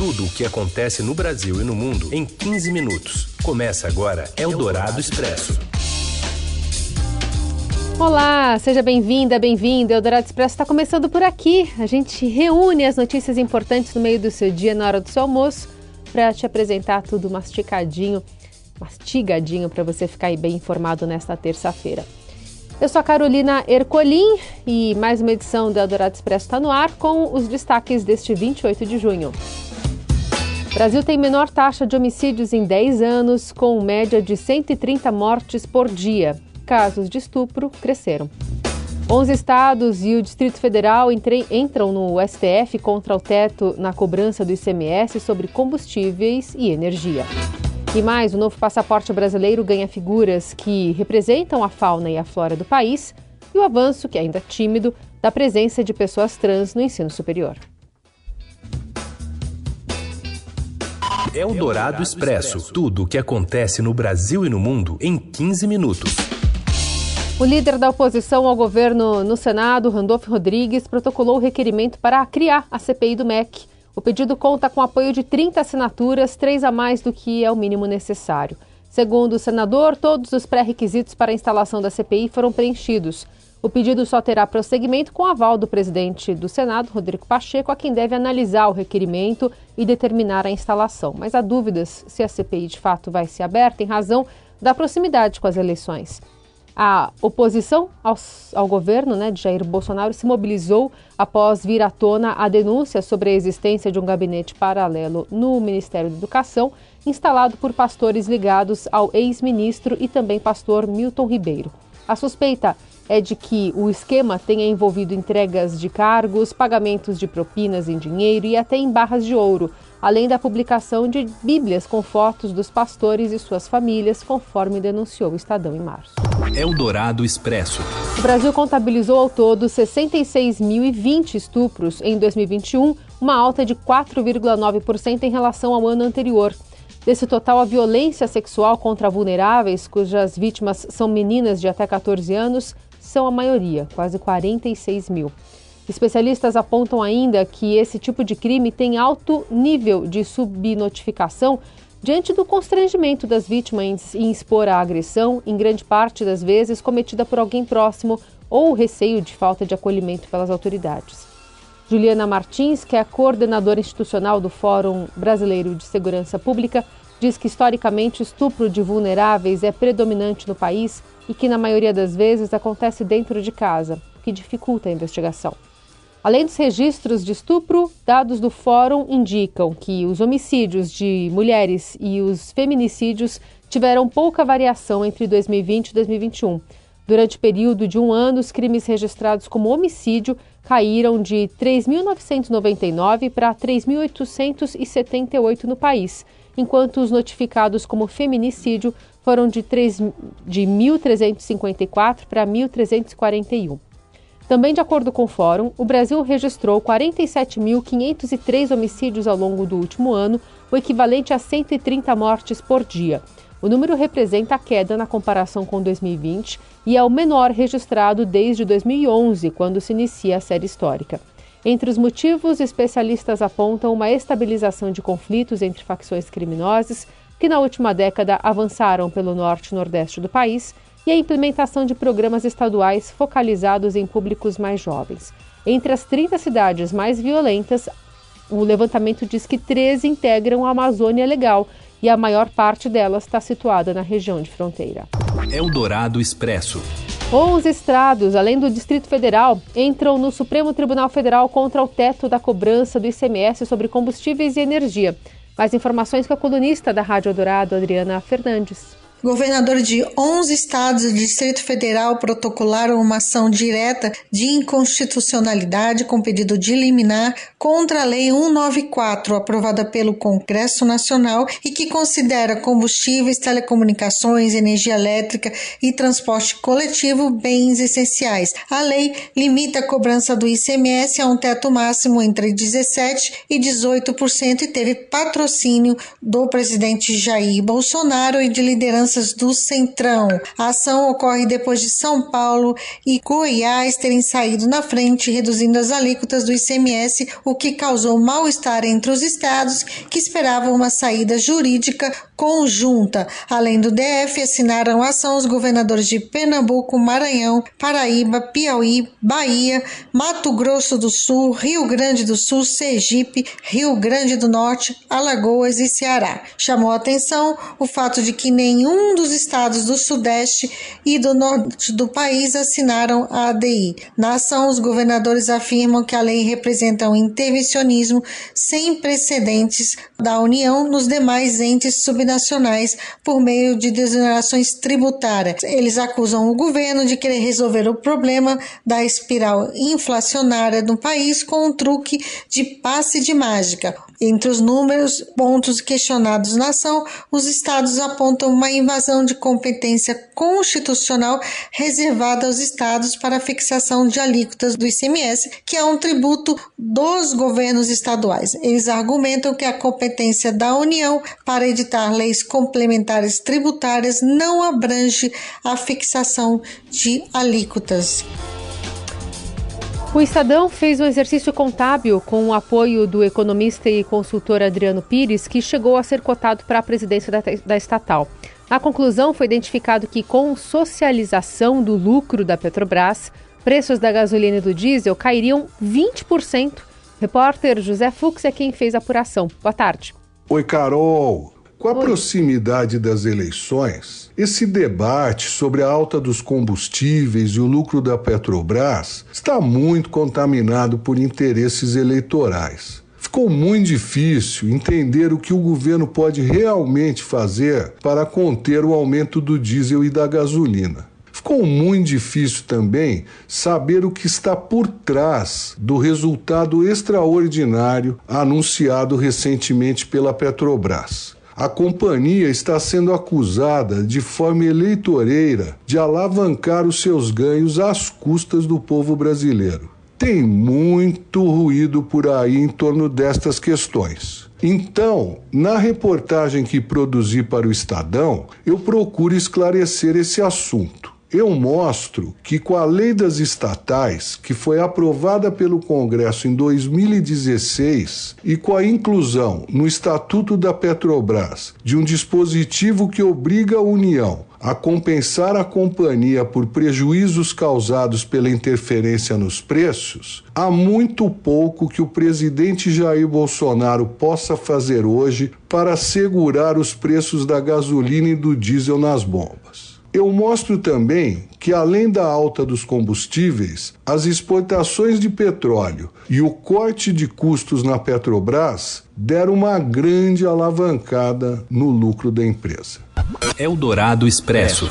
Tudo o que acontece no Brasil e no mundo em 15 minutos. Começa agora Eldorado Expresso. Olá, seja bem-vinda, bem-vindo. Eldorado Expresso está começando por aqui. A gente reúne as notícias importantes no meio do seu dia, na hora do seu almoço, para te apresentar tudo masticadinho, mastigadinho, para você ficar bem informado nesta terça-feira. Eu sou a Carolina Ercolim e mais uma edição do Eldorado Expresso está no ar com os destaques deste 28 de junho. Brasil tem menor taxa de homicídios em 10 anos, com média de 130 mortes por dia. Casos de estupro cresceram. 11 estados e o Distrito Federal entram no STF contra o teto na cobrança do ICMS sobre combustíveis e energia. E mais, o novo passaporte brasileiro ganha figuras que representam a fauna e a flora do país e o avanço, que é ainda tímido, da presença de pessoas trans no ensino superior. Eldorado Expresso. Tudo o que acontece no Brasil e no mundo em 15 minutos. O líder da oposição ao governo no Senado, Randolph Rodrigues, protocolou o requerimento para criar a CPI do MEC. O pedido conta com apoio de 30 assinaturas, três a mais do que é o mínimo necessário. Segundo o senador, todos os pré-requisitos para a instalação da CPI foram preenchidos. O pedido só terá prosseguimento com aval do presidente do Senado, Rodrigo Pacheco, a quem deve analisar o requerimento e determinar a instalação. Mas há dúvidas se a CPI de fato vai ser aberta em razão da proximidade com as eleições. A oposição ao, ao, governo né, de Jair Bolsonaro se mobilizou após vir à tona a denúncia sobre a existência de um gabinete paralelo no Ministério da Educação, instalado por pastores ligados ao ex-ministro e também pastor Milton Ribeiro. A suspeita é de que o esquema tenha envolvido entregas de cargos, pagamentos de propinas em dinheiro e até em barras de ouro além da publicação de Bíblias com fotos dos pastores e suas famílias, conforme denunciou o Estadão em março. Eldorado Expresso. O Brasil contabilizou ao todo 66.020 estupros em 2021, uma alta de 4,9% em relação ao ano anterior. Desse total, a violência sexual contra vulneráveis, cujas vítimas são meninas de até 14 anos, são a maioria, quase 46 mil. Especialistas apontam ainda que esse tipo de crime tem alto nível de subnotificação diante do constrangimento das vítimas em expor a agressão, em grande parte das vezes cometida por alguém próximo ou o receio de falta de acolhimento pelas autoridades. Juliana Martins, que é coordenadora institucional do Fórum Brasileiro de Segurança Pública, diz que historicamente estupro de vulneráveis é predominante no país e que, na maioria das vezes, acontece dentro de casa, o que dificulta a investigação. Além dos registros de estupro, dados do Fórum indicam que os homicídios de mulheres e os feminicídios tiveram pouca variação entre 2020 e 2021. Durante o período de um ano, os crimes registrados como homicídio caíram de 3.999 para 3.878 no país, enquanto os notificados como feminicídio foram de, 3, de 1.354 para 1.341. Também, de acordo com o Fórum, o Brasil registrou 47.503 homicídios ao longo do último ano, o equivalente a 130 mortes por dia. O número representa a queda na comparação com 2020 e é o menor registrado desde 2011, quando se inicia a série histórica. Entre os motivos, especialistas apontam uma estabilização de conflitos entre facções criminosas, que na última década avançaram pelo norte e nordeste do país, e a implementação de programas estaduais focalizados em públicos mais jovens. Entre as 30 cidades mais violentas, o levantamento diz que 13 integram a Amazônia Legal e a maior parte delas está situada na região de fronteira. Eldorado Expresso. 11 estrados, além do Distrito Federal, entram no Supremo Tribunal Federal contra o teto da cobrança do ICMS sobre combustíveis e energia. Mais informações com a colunista da Rádio Eldorado, Adriana Fernandes. Governadores de 11 estados do Distrito Federal protocolaram uma ação direta de inconstitucionalidade com pedido de liminar contra a Lei 194, aprovada pelo Congresso Nacional e que considera combustíveis, telecomunicações, energia elétrica e transporte coletivo bens essenciais. A lei limita a cobrança do ICMS a um teto máximo entre 17% e 18% e teve patrocínio do presidente Jair Bolsonaro e de liderança lideranças do Centrão. A ação ocorre depois de São Paulo e Goiás terem saído na frente, reduzindo as alíquotas do ICMS, o que causou mal-estar entre os estados que esperavam uma saída jurídica conjunta. Além do DF, assinaram ação os governadores de Pernambuco, Maranhão, Paraíba, Piauí, Bahia, Mato Grosso do Sul, Rio Grande do Sul, Sergipe, Rio Grande do Norte, Alagoas e Ceará. Chamou a atenção o fato de que nenhum dos estados do Sudeste e do Norte do país assinaram a ADI. Na ação, os governadores afirmam que a lei representa um intervencionismo sem precedentes da União nos demais entes subnacionais por meio de desonerações tributárias. Eles acusam o governo de querer resolver o problema da espiral inflacionária no país com um truque de passe de mágica. Entre os números, pontos questionados na ação, os estados apontam uma invasão de competência constitucional reservada aos estados para a fixação de alíquotas do ICMS, que é um tributo dos governos estaduais. Eles argumentam que a competência da União para editar leis complementares tributárias não abrange a fixação de alíquotas. O Estadão fez um exercício contábil com o apoio do economista e consultor Adriano Pires, que chegou a ser cotado para a presidência da, da estatal. Na conclusão, foi identificado que, com socialização do lucro da Petrobras, preços da gasolina e do diesel cairiam 20%. Repórter José Fux é quem fez a apuração. Boa tarde. Oi, Carol. Com a proximidade das eleições, esse debate sobre a alta dos combustíveis e o lucro da Petrobras está muito contaminado por interesses eleitorais. Ficou muito difícil entender o que o governo pode realmente fazer para conter o aumento do diesel e da gasolina. Ficou muito difícil também saber o que está por trás do resultado extraordinário anunciado recentemente pela Petrobras a companhia está sendo acusada de forma eleitoreira de alavancar os seus ganhos às custas do povo brasileiro. Tem muito ruído por aí em torno destas questões. Então, na reportagem que produzi para o Estadão, eu procuro esclarecer esse assunto eu mostro que com a lei das estatais, que foi aprovada pelo Congresso em 2016, e com a inclusão no Estatuto da Petrobras de um dispositivo que obriga a União a compensar a companhia por prejuízos causados pela interferência nos preços, há muito pouco que o presidente Jair Bolsonaro possa fazer hoje para segurar os preços da gasolina e do diesel nas bombas. Eu mostro também que, além da alta dos combustíveis, as exportações de petróleo e o corte de custos na Petrobras deram uma grande alavancada no lucro da empresa. Eldorado Expresso.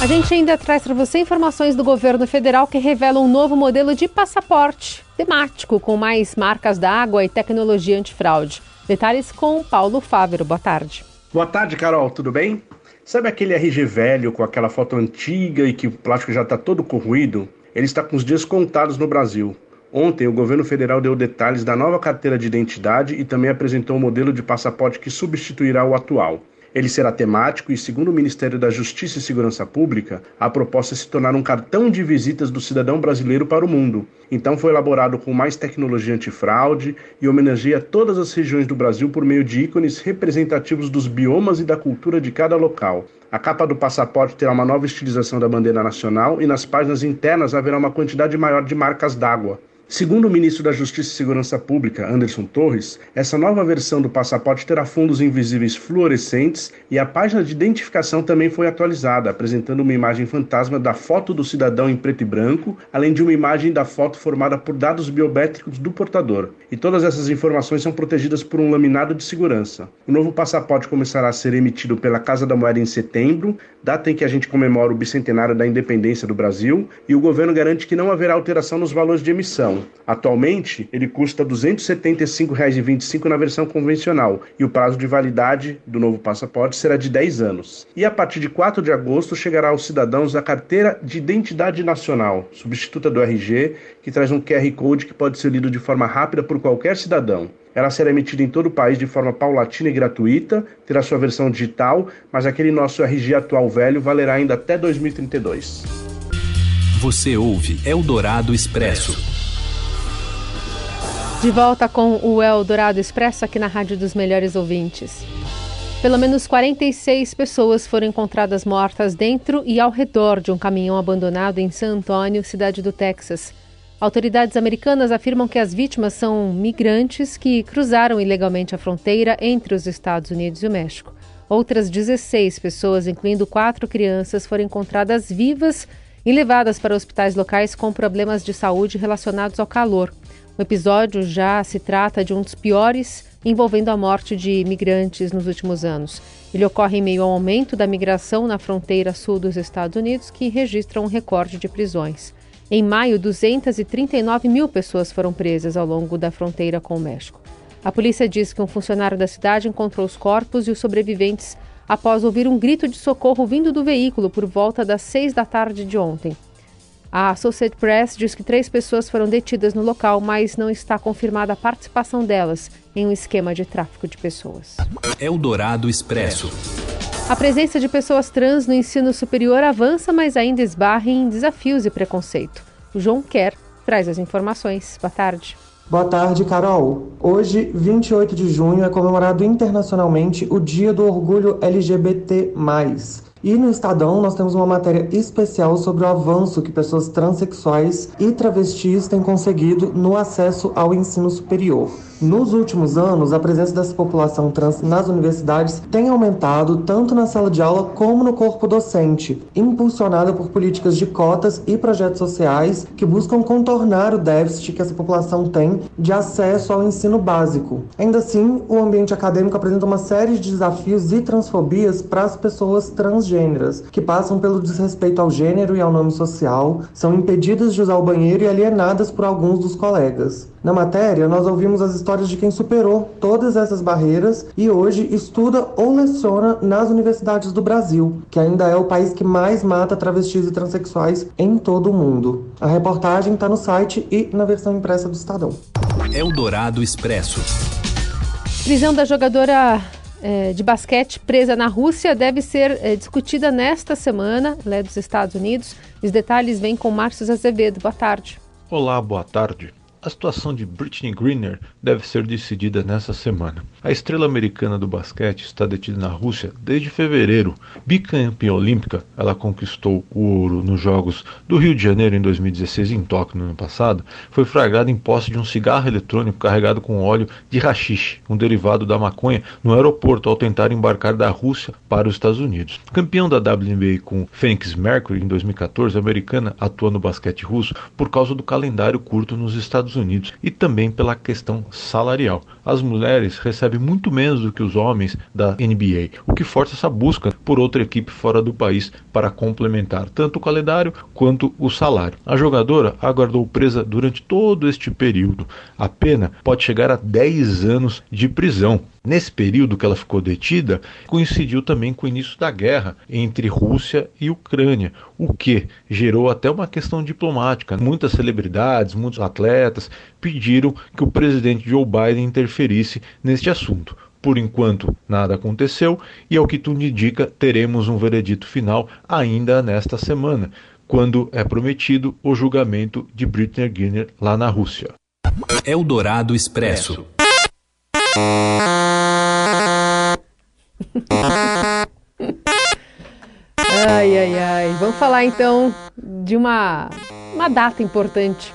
A gente ainda traz para você informações do governo federal que revelam um novo modelo de passaporte temático com mais marcas d'água e tecnologia antifraude. Detalhes com Paulo Fávero. Boa tarde. Boa tarde, Carol, tudo bem? Sabe aquele RG velho com aquela foto antiga e que o plástico já está todo corroído? Ele está com os dias contados no Brasil. Ontem, o governo federal deu detalhes da nova carteira de identidade e também apresentou um modelo de passaporte que substituirá o atual. Ele será temático e, segundo o Ministério da Justiça e Segurança Pública, a proposta é se tornar um cartão de visitas do cidadão brasileiro para o mundo. Então foi elaborado com mais tecnologia antifraude e homenageia todas as regiões do Brasil por meio de ícones representativos dos biomas e da cultura de cada local. A capa do passaporte terá uma nova estilização da bandeira nacional e nas páginas internas haverá uma quantidade maior de marcas d'água. Segundo o ministro da Justiça e Segurança Pública, Anderson Torres, essa nova versão do passaporte terá fundos invisíveis fluorescentes e a página de identificação também foi atualizada, apresentando uma imagem fantasma da foto do cidadão em preto e branco, além de uma imagem da foto formada por dados biométricos do portador. E todas essas informações são protegidas por um laminado de segurança. O novo passaporte começará a ser emitido pela Casa da Moeda em setembro, data em que a gente comemora o bicentenário da independência do Brasil, e o governo garante que não haverá alteração nos valores de emissão Atualmente, ele custa R$ 275,25 na versão convencional e o prazo de validade do novo passaporte será de 10 anos. E a partir de 4 de agosto chegará aos cidadãos a carteira de identidade nacional, substituta do RG, que traz um QR Code que pode ser lido de forma rápida por qualquer cidadão. Ela será emitida em todo o país de forma paulatina e gratuita, terá sua versão digital, mas aquele nosso RG atual velho valerá ainda até 2032. Você ouve Eldorado Expresso. De volta com o Eldorado Expresso aqui na Rádio dos Melhores Ouvintes. Pelo menos 46 pessoas foram encontradas mortas dentro e ao redor de um caminhão abandonado em San Antônio, cidade do Texas. Autoridades americanas afirmam que as vítimas são migrantes que cruzaram ilegalmente a fronteira entre os Estados Unidos e o México. Outras 16 pessoas, incluindo quatro crianças, foram encontradas vivas e levadas para hospitais locais com problemas de saúde relacionados ao calor. O episódio já se trata de um dos piores envolvendo a morte de imigrantes nos últimos anos. Ele ocorre em meio ao aumento da migração na fronteira sul dos Estados Unidos, que registra um recorde de prisões. Em maio, 239 mil pessoas foram presas ao longo da fronteira com o México. A polícia diz que um funcionário da cidade encontrou os corpos e os sobreviventes após ouvir um grito de socorro vindo do veículo por volta das seis da tarde de ontem. A Associated Press diz que três pessoas foram detidas no local, mas não está confirmada a participação delas em um esquema de tráfico de pessoas. Eldorado Expresso. A presença de pessoas trans no ensino superior avança, mas ainda esbarra em desafios e preconceito. O João Quer traz as informações. Boa tarde. Boa tarde, Carol. Hoje, 28 de junho, é comemorado internacionalmente o Dia do Orgulho LGBT. E no Estadão nós temos uma matéria especial sobre o avanço que pessoas transexuais e travestis têm conseguido no acesso ao ensino superior. Nos últimos anos, a presença dessa população trans nas universidades tem aumentado tanto na sala de aula como no corpo docente, impulsionada por políticas de cotas e projetos sociais que buscam contornar o déficit que essa população tem de acesso ao ensino básico. Ainda assim, o ambiente acadêmico apresenta uma série de desafios e transfobias para as pessoas transgêneras, que passam pelo desrespeito ao gênero e ao nome social, são impedidas de usar o banheiro e alienadas por alguns dos colegas. Na matéria, nós ouvimos as histórias de quem superou todas essas barreiras e hoje estuda ou leciona nas universidades do Brasil, que ainda é o país que mais mata travestis e transexuais em todo o mundo. A reportagem está no site e na versão impressa do Estadão. Eldorado Expresso. Prisão da jogadora é, de basquete presa na Rússia deve ser é, discutida nesta semana, ela é dos Estados Unidos. Os detalhes vêm com Márcio Azevedo. Boa tarde. Olá, boa tarde. A situação de Britney Greener deve ser decidida nessa semana. A estrela americana do basquete está detida na Rússia desde fevereiro. Bicampeã olímpica, ela conquistou o ouro nos Jogos do Rio de Janeiro em 2016 e em Tóquio no ano passado. Foi flagrada em posse de um cigarro eletrônico carregado com óleo de rachixe, um derivado da maconha, no aeroporto ao tentar embarcar da Rússia para os Estados Unidos. Campeão da WNBA com Phoenix Mercury em 2014, a americana atua no basquete russo por causa do calendário curto nos Estados Estados Unidos e também pela questão salarial. As mulheres recebem muito menos do que os homens da NBA, o que força essa busca por outra equipe fora do país para complementar tanto o calendário quanto o salário. A jogadora aguardou presa durante todo este período. A pena pode chegar a 10 anos de prisão. Nesse período que ela ficou detida, coincidiu também com o início da guerra entre Rússia e Ucrânia, o que gerou até uma questão diplomática. Muitas celebridades, muitos atletas pediram que o presidente Joe Biden interferisse neste assunto. Por enquanto, nada aconteceu e, ao que tudo indica, teremos um veredito final ainda nesta semana, quando é prometido o julgamento de Britney Griner lá na Rússia. Eldorado Expresso. Falar então de uma, uma data importante.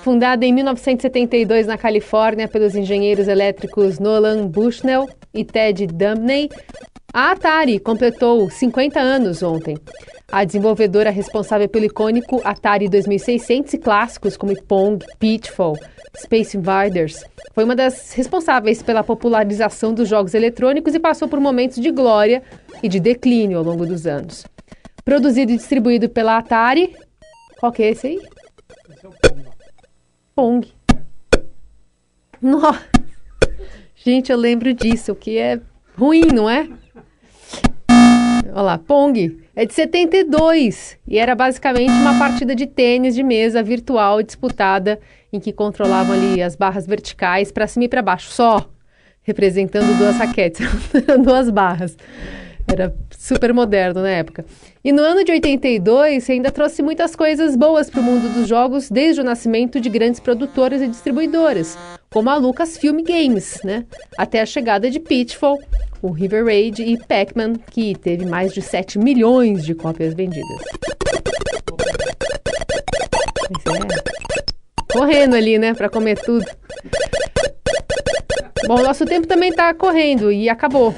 Fundada em 1972 na Califórnia pelos engenheiros elétricos Nolan Bushnell e Ted Dumney, a Atari completou 50 anos ontem. A desenvolvedora responsável pelo icônico Atari 2600 e clássicos como Pong, Pitfall, Space Invaders, foi uma das responsáveis pela popularização dos jogos eletrônicos e passou por momentos de glória e de declínio ao longo dos anos. Produzido e distribuído pela Atari. Qual que é esse aí? Esse é o Pong. Nossa. Gente, eu lembro disso, o que é ruim, não é? Olha lá, Pong. É de 72 e era basicamente uma partida de tênis de mesa virtual disputada em que controlavam ali as barras verticais para cima e para baixo, só representando duas raquetes, duas barras. Era super moderno na época. E no ano de 82, ainda trouxe muitas coisas boas para o mundo dos jogos, desde o nascimento de grandes produtoras e distribuidoras, como a Lucasfilm Games, né? Até a chegada de Pitfall, o River Raid e Pac-Man, que teve mais de 7 milhões de cópias vendidas. É. Correndo ali, né, para comer tudo. Bom, nosso tempo também está correndo e acabou.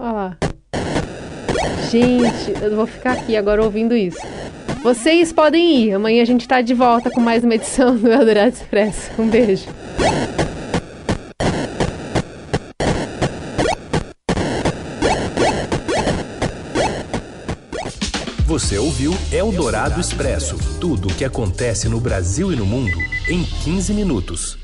Olha lá. Gente, eu vou ficar aqui agora ouvindo isso. Vocês podem ir. Amanhã a gente está de volta com mais uma edição do Eldorado Expresso. Um beijo. Você ouviu Eldorado Expresso tudo o que acontece no Brasil e no mundo em 15 minutos.